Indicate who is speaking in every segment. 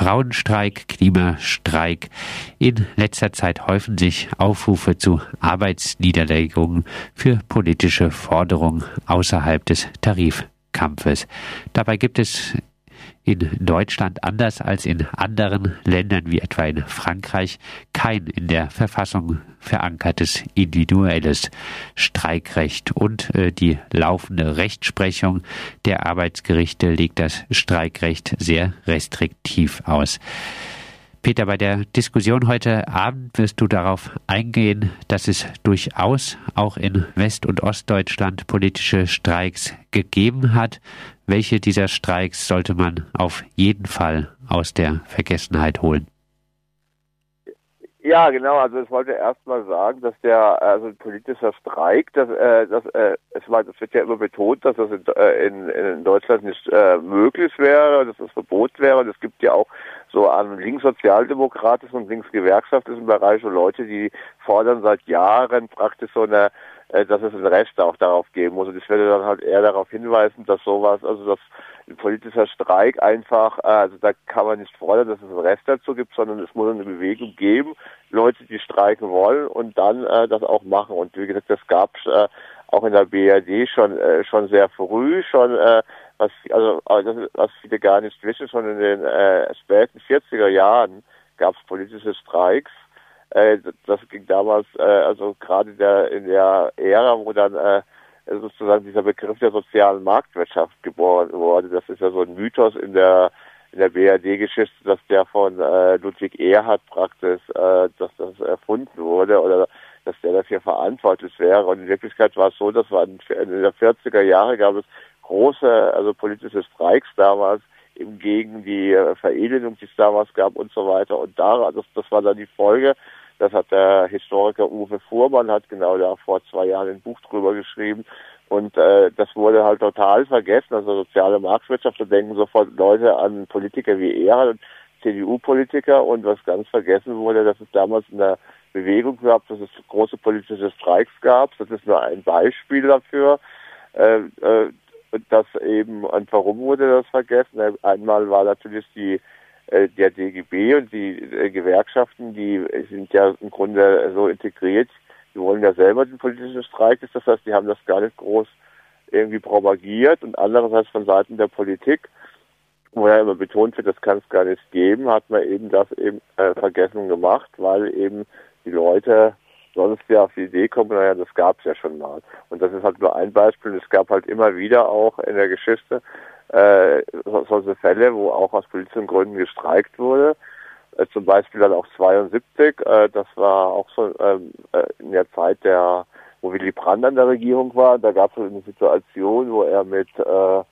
Speaker 1: Frauenstreik, Klimastreik. In letzter Zeit häufen sich Aufrufe zu Arbeitsniederlegungen für politische Forderungen außerhalb des Tarifkampfes. Dabei gibt es in Deutschland anders als in anderen Ländern wie etwa in Frankreich kein in der Verfassung verankertes individuelles Streikrecht und äh, die laufende Rechtsprechung der Arbeitsgerichte legt das Streikrecht sehr restriktiv aus. Peter, bei der Diskussion heute Abend wirst du darauf eingehen, dass es durchaus auch in West- und Ostdeutschland politische Streiks gegeben hat. Welche dieser Streiks sollte man auf jeden Fall aus der Vergessenheit holen?
Speaker 2: Ja, genau. Also ich wollte erst mal sagen, dass der also ein politischer Streik, dass, äh, dass äh, es, war, es wird ja immer betont, dass das in, äh, in, in Deutschland nicht äh, möglich wäre, dass das Verbot wäre. Und es gibt ja auch so an linkssozialdemokratischen und linksgewerkschaftlichen Bereich so Leute, die fordern seit Jahren praktisch so eine dass es ein Recht auch darauf geben muss. Und ich werde dann halt eher darauf hinweisen, dass sowas, also dass ein politischer Streik einfach, äh, also da kann man nicht fordern, dass es ein Recht dazu gibt, sondern es muss eine Bewegung geben, Leute, die streiken wollen und dann äh, das auch machen. Und wie gesagt, das gab es äh, auch in der BRD schon äh, schon sehr früh, schon äh, was also was viele gar nicht wissen, schon in den äh, späten 40er Jahren gab es politische Streiks äh, das ging damals, äh, also gerade der, in der Ära, wo dann äh, sozusagen dieser Begriff der sozialen Marktwirtschaft geboren wurde. Das ist ja so ein Mythos in der in der BRD-Geschichte, dass der von äh, Ludwig Erhard praktisch, äh, dass das erfunden wurde oder dass der dafür verantwortlich wäre. Und in Wirklichkeit war es so, dass wir in den 40er Jahre gab es große, also politische Streiks damals, gegen die äh, Verelendung, die es damals gab und so weiter. Und da, das, das war dann die Folge, das hat der Historiker Uwe Fuhrmann, hat genau da vor zwei Jahren ein Buch drüber geschrieben. Und äh, das wurde halt total vergessen. Also soziale Marktwirtschaft, da denken sofort Leute an Politiker wie er, CDU-Politiker. Und was ganz vergessen wurde, dass es damals in der Bewegung gab, dass es große politische Streiks gab. Das ist nur ein Beispiel dafür. Äh, äh, dass eben, und warum wurde das vergessen? Einmal war natürlich die äh, der DGB und die äh, Gewerkschaften, die sind ja im Grunde so integriert, die wollen ja selber den politischen Streik, das heißt, die haben das gar nicht groß irgendwie propagiert. Und andererseits von Seiten der Politik, wo ja immer betont wird, das kann es gar nicht geben, hat man eben das eben äh, vergessen gemacht, weil eben die Leute sonst ja auf die Idee kommen, naja, das gab es ja schon mal. Und das ist halt nur ein Beispiel. Es gab halt immer wieder auch in der Geschichte äh, solche Fälle, wo auch aus politischen Gründen gestreikt wurde. Äh, zum Beispiel dann auch 72, äh, das war auch so ähm, äh, in der Zeit der, wo Willy Brandt an der Regierung war, da gab es eine Situation, wo er mit äh,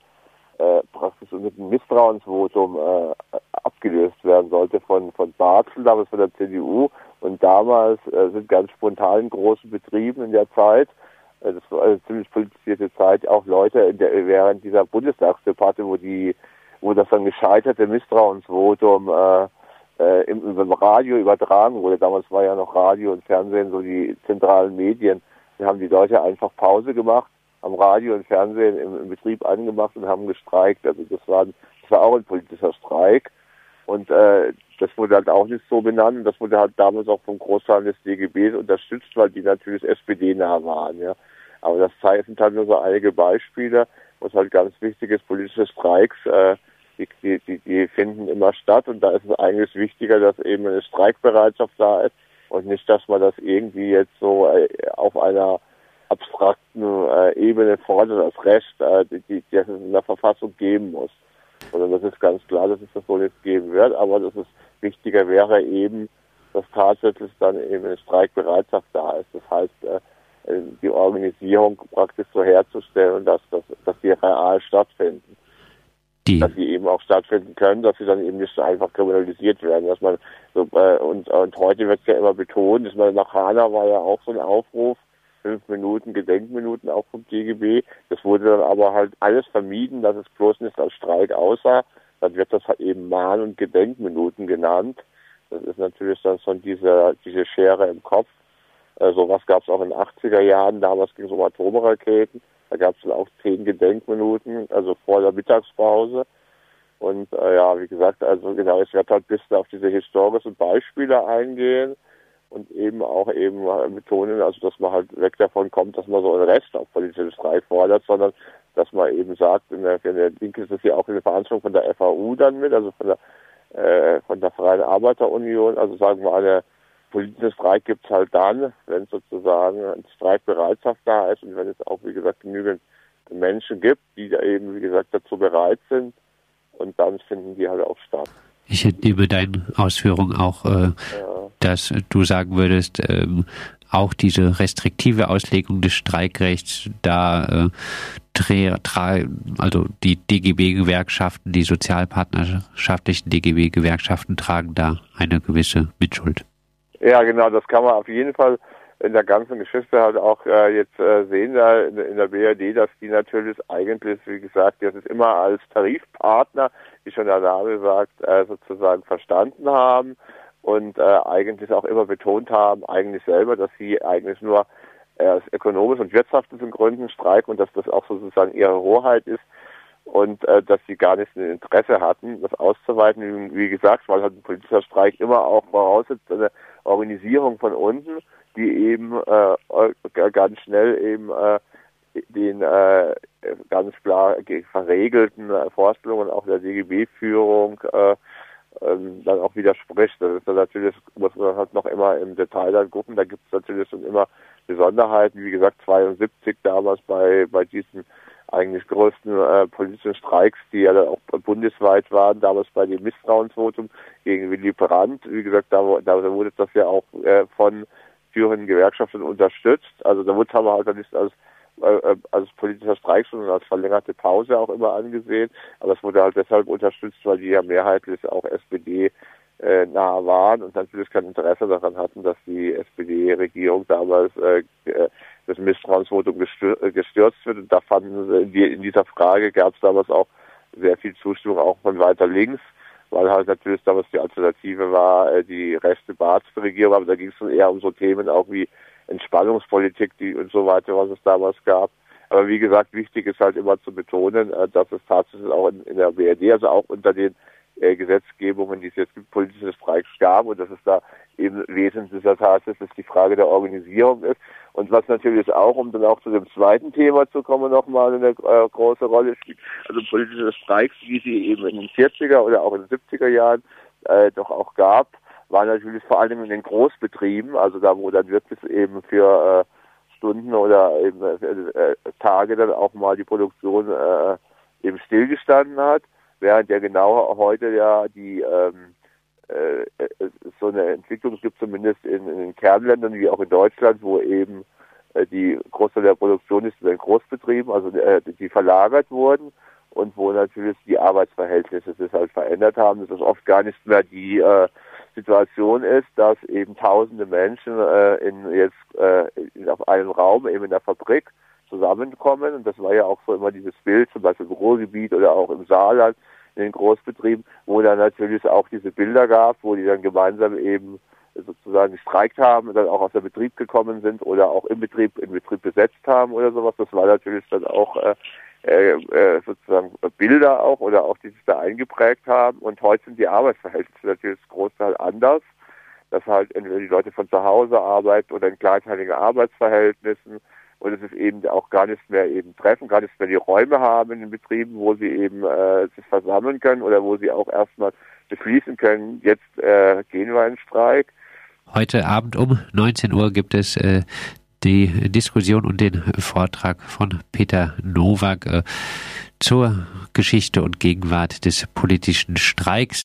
Speaker 2: äh, praktisch mit einem Misstrauensvotum äh, abgelöst werden sollte von von Barzel, damals von der CDU. Und damals äh, sind ganz spontan große Betrieben in der Zeit äh, das war eine ziemlich politisierte Zeit, auch Leute in der, während dieser Bundestagsdebatte, wo die, wo das dann gescheiterte Misstrauensvotum äh, äh, im, im Radio übertragen wurde. Damals war ja noch Radio und Fernsehen so die zentralen Medien. Da haben die Leute einfach Pause gemacht, am Radio und Fernsehen im, im Betrieb angemacht und haben gestreikt. Also das war, das war auch ein politischer Streik. Und äh, das wurde halt auch nicht so benannt. Das wurde halt damals auch vom Großteil des DGBs unterstützt, weil die natürlich SPD-nah waren. Ja. Aber das sind halt nur so einige Beispiele, was halt ganz wichtig ist, politische Streiks, äh, die, die, die, die finden immer statt und da ist es eigentlich wichtiger, dass eben eine Streikbereitschaft da ist und nicht, dass man das irgendwie jetzt so äh, auf einer abstrakten äh, Ebene fordert, das Recht, äh, die, die, das es in der Verfassung geben muss. Sondern das ist ganz klar, dass es das wohl nicht geben wird, aber das ist wichtiger wäre eben, dass tatsächlich dann eben eine Streikbereitschaft da ist. Das heißt, äh, die Organisierung praktisch so herzustellen, dass, dass, dass die real stattfinden. Die. Dass sie eben auch stattfinden können, dass sie dann eben nicht so einfach kriminalisiert werden. Dass man so, äh, und, und heute wird ja immer betont, dass man nach Hanna war ja auch so ein Aufruf, fünf Minuten Gedenkminuten auch vom DGB. Das wurde dann aber halt alles vermieden, dass es bloß nicht als Streik aussah. Dann wird das halt eben Mahn- und Gedenkminuten genannt. Das ist natürlich dann schon diese, diese Schere im Kopf. Äh, sowas gab es auch in den 80er Jahren, damals ging es um Atomraketen. Da gab es dann auch zehn Gedenkminuten, also vor der Mittagspause. Und äh, ja, wie gesagt, also genau, ich werde halt ein bisschen auf diese historischen Beispiele eingehen und eben auch eben betonen, also dass man halt weg davon kommt, dass man so einen Rest auf politisches Streik fordert, sondern dass man eben sagt, in der, in der Linke ist das ja auch eine Veranstaltung von der FAU dann mit, also von der äh, von der Freien Arbeiterunion, also sagen wir eine politische Streik gibt es halt dann, wenn sozusagen eine Streikbereitschaft da ist und wenn es auch, wie gesagt, genügend Menschen gibt, die da eben, wie gesagt, dazu bereit sind und dann finden die halt auch statt.
Speaker 1: Ich entnehme deinen Ausführungen auch, äh, ja. Dass du sagen würdest, ähm, auch diese restriktive Auslegung des Streikrechts, da äh, also die DGB-Gewerkschaften, die sozialpartnerschaftlichen DGB-Gewerkschaften tragen da eine gewisse Mitschuld.
Speaker 2: Ja, genau, das kann man auf jeden Fall in der ganzen Geschichte halt auch äh, jetzt äh, sehen da in, in, der BRD, dass die natürlich eigentlich, wie gesagt, das ist immer als Tarifpartner, wie schon der Name sagt, äh, sozusagen verstanden haben und äh, eigentlich auch immer betont haben, eigentlich selber, dass sie eigentlich nur äh, aus ökonomischen und wirtschaftlichen Gründen streiken und dass das auch sozusagen ihre Hoheit ist und äh, dass sie gar nicht ein Interesse hatten, das auszuweiten. Wie gesagt, weil halt ein politischer Streik immer auch voraussetzt eine Organisierung von unten, die eben äh, ganz schnell eben äh, den äh, ganz klar verregelten Vorstellungen auch der DGB-Führung äh, ähm, dann auch widerspricht. Das ist dann natürlich, muss man halt noch immer im Detail dann gucken. Da gibt es natürlich schon immer Besonderheiten. Wie gesagt, 72 damals bei, bei diesen eigentlich größten äh, politischen Streiks, die ja dann auch bundesweit waren, damals bei dem Misstrauensvotum gegen Willy Brandt. Wie gesagt, da, da wurde das ja auch äh, von führenden Gewerkschaften unterstützt. Also da wurde aber halt dann nicht als äh, äh, als politischer Streik, sondern als verlängerte Pause auch immer angesehen. Aber es wurde halt deshalb unterstützt, weil die ja mehrheitlich auch SPD äh, nahe waren und natürlich kein Interesse daran hatten, dass die SPD-Regierung damals äh, äh, das Misstrauensvotum gestürzt wird. Und da fanden sie, in dieser Frage gab es damals auch sehr viel Zustimmung auch von weiter links, weil halt natürlich damals die Alternative war, äh, die rechte Baatsregierung, aber da ging es dann eher um so Themen auch wie Entspannungspolitik die und so weiter, was es damals gab. Aber wie gesagt, wichtig ist halt immer zu betonen, äh, dass es tatsächlich auch in, in der BRD, also auch unter den äh, Gesetzgebungen, die es jetzt gibt, politische Streiks gab und dass es da eben wesentlich ist, die Frage der Organisierung ist. Und was natürlich auch, um dann auch zu dem zweiten Thema zu kommen, nochmal eine äh, große Rolle spielt, also politische Streiks, wie sie eben in den 40er oder auch in den 70er Jahren äh, doch auch gab, war natürlich vor allem in den Großbetrieben, also da, wo dann wirklich eben für äh, Stunden oder eben äh, Tage dann auch mal die Produktion äh, eben stillgestanden hat, während ja genau heute ja die ähm, äh, so eine Entwicklung gibt, zumindest in, in den Kernländern wie auch in Deutschland, wo eben äh, die Großteil der Produktion ist in den Großbetrieben, also äh, die verlagert wurden und wo natürlich die Arbeitsverhältnisse sich halt verändert haben, dass es oft gar nicht mehr die äh, Situation ist, dass eben tausende Menschen äh, in jetzt äh, in, auf einem Raum, eben in der Fabrik, zusammenkommen. Und das war ja auch so immer dieses Bild, zum Beispiel im Ruhrgebiet oder auch im Saarland, in den Großbetrieben, wo dann natürlich auch diese Bilder gab, wo die dann gemeinsam eben sozusagen gestreikt haben und dann auch aus dem Betrieb gekommen sind oder auch im Betrieb, im Betrieb besetzt haben oder sowas. Das war natürlich dann auch äh, äh, äh, sozusagen Bilder auch oder auch die sich da eingeprägt haben. Und heute sind die Arbeitsverhältnisse natürlich Großteil anders, dass halt entweder die Leute von zu Hause arbeiten oder in kleinteiligen Arbeitsverhältnissen und es ist eben auch gar nicht mehr eben treffen, gar nicht mehr die Räume haben in den Betrieben, wo sie eben äh, sich versammeln können oder wo sie auch erstmal beschließen können, jetzt äh, gehen wir in Streik.
Speaker 1: Heute Abend um 19 Uhr gibt es äh, die Diskussion und den Vortrag von Peter Nowak äh, zur Geschichte und Gegenwart des politischen Streiks.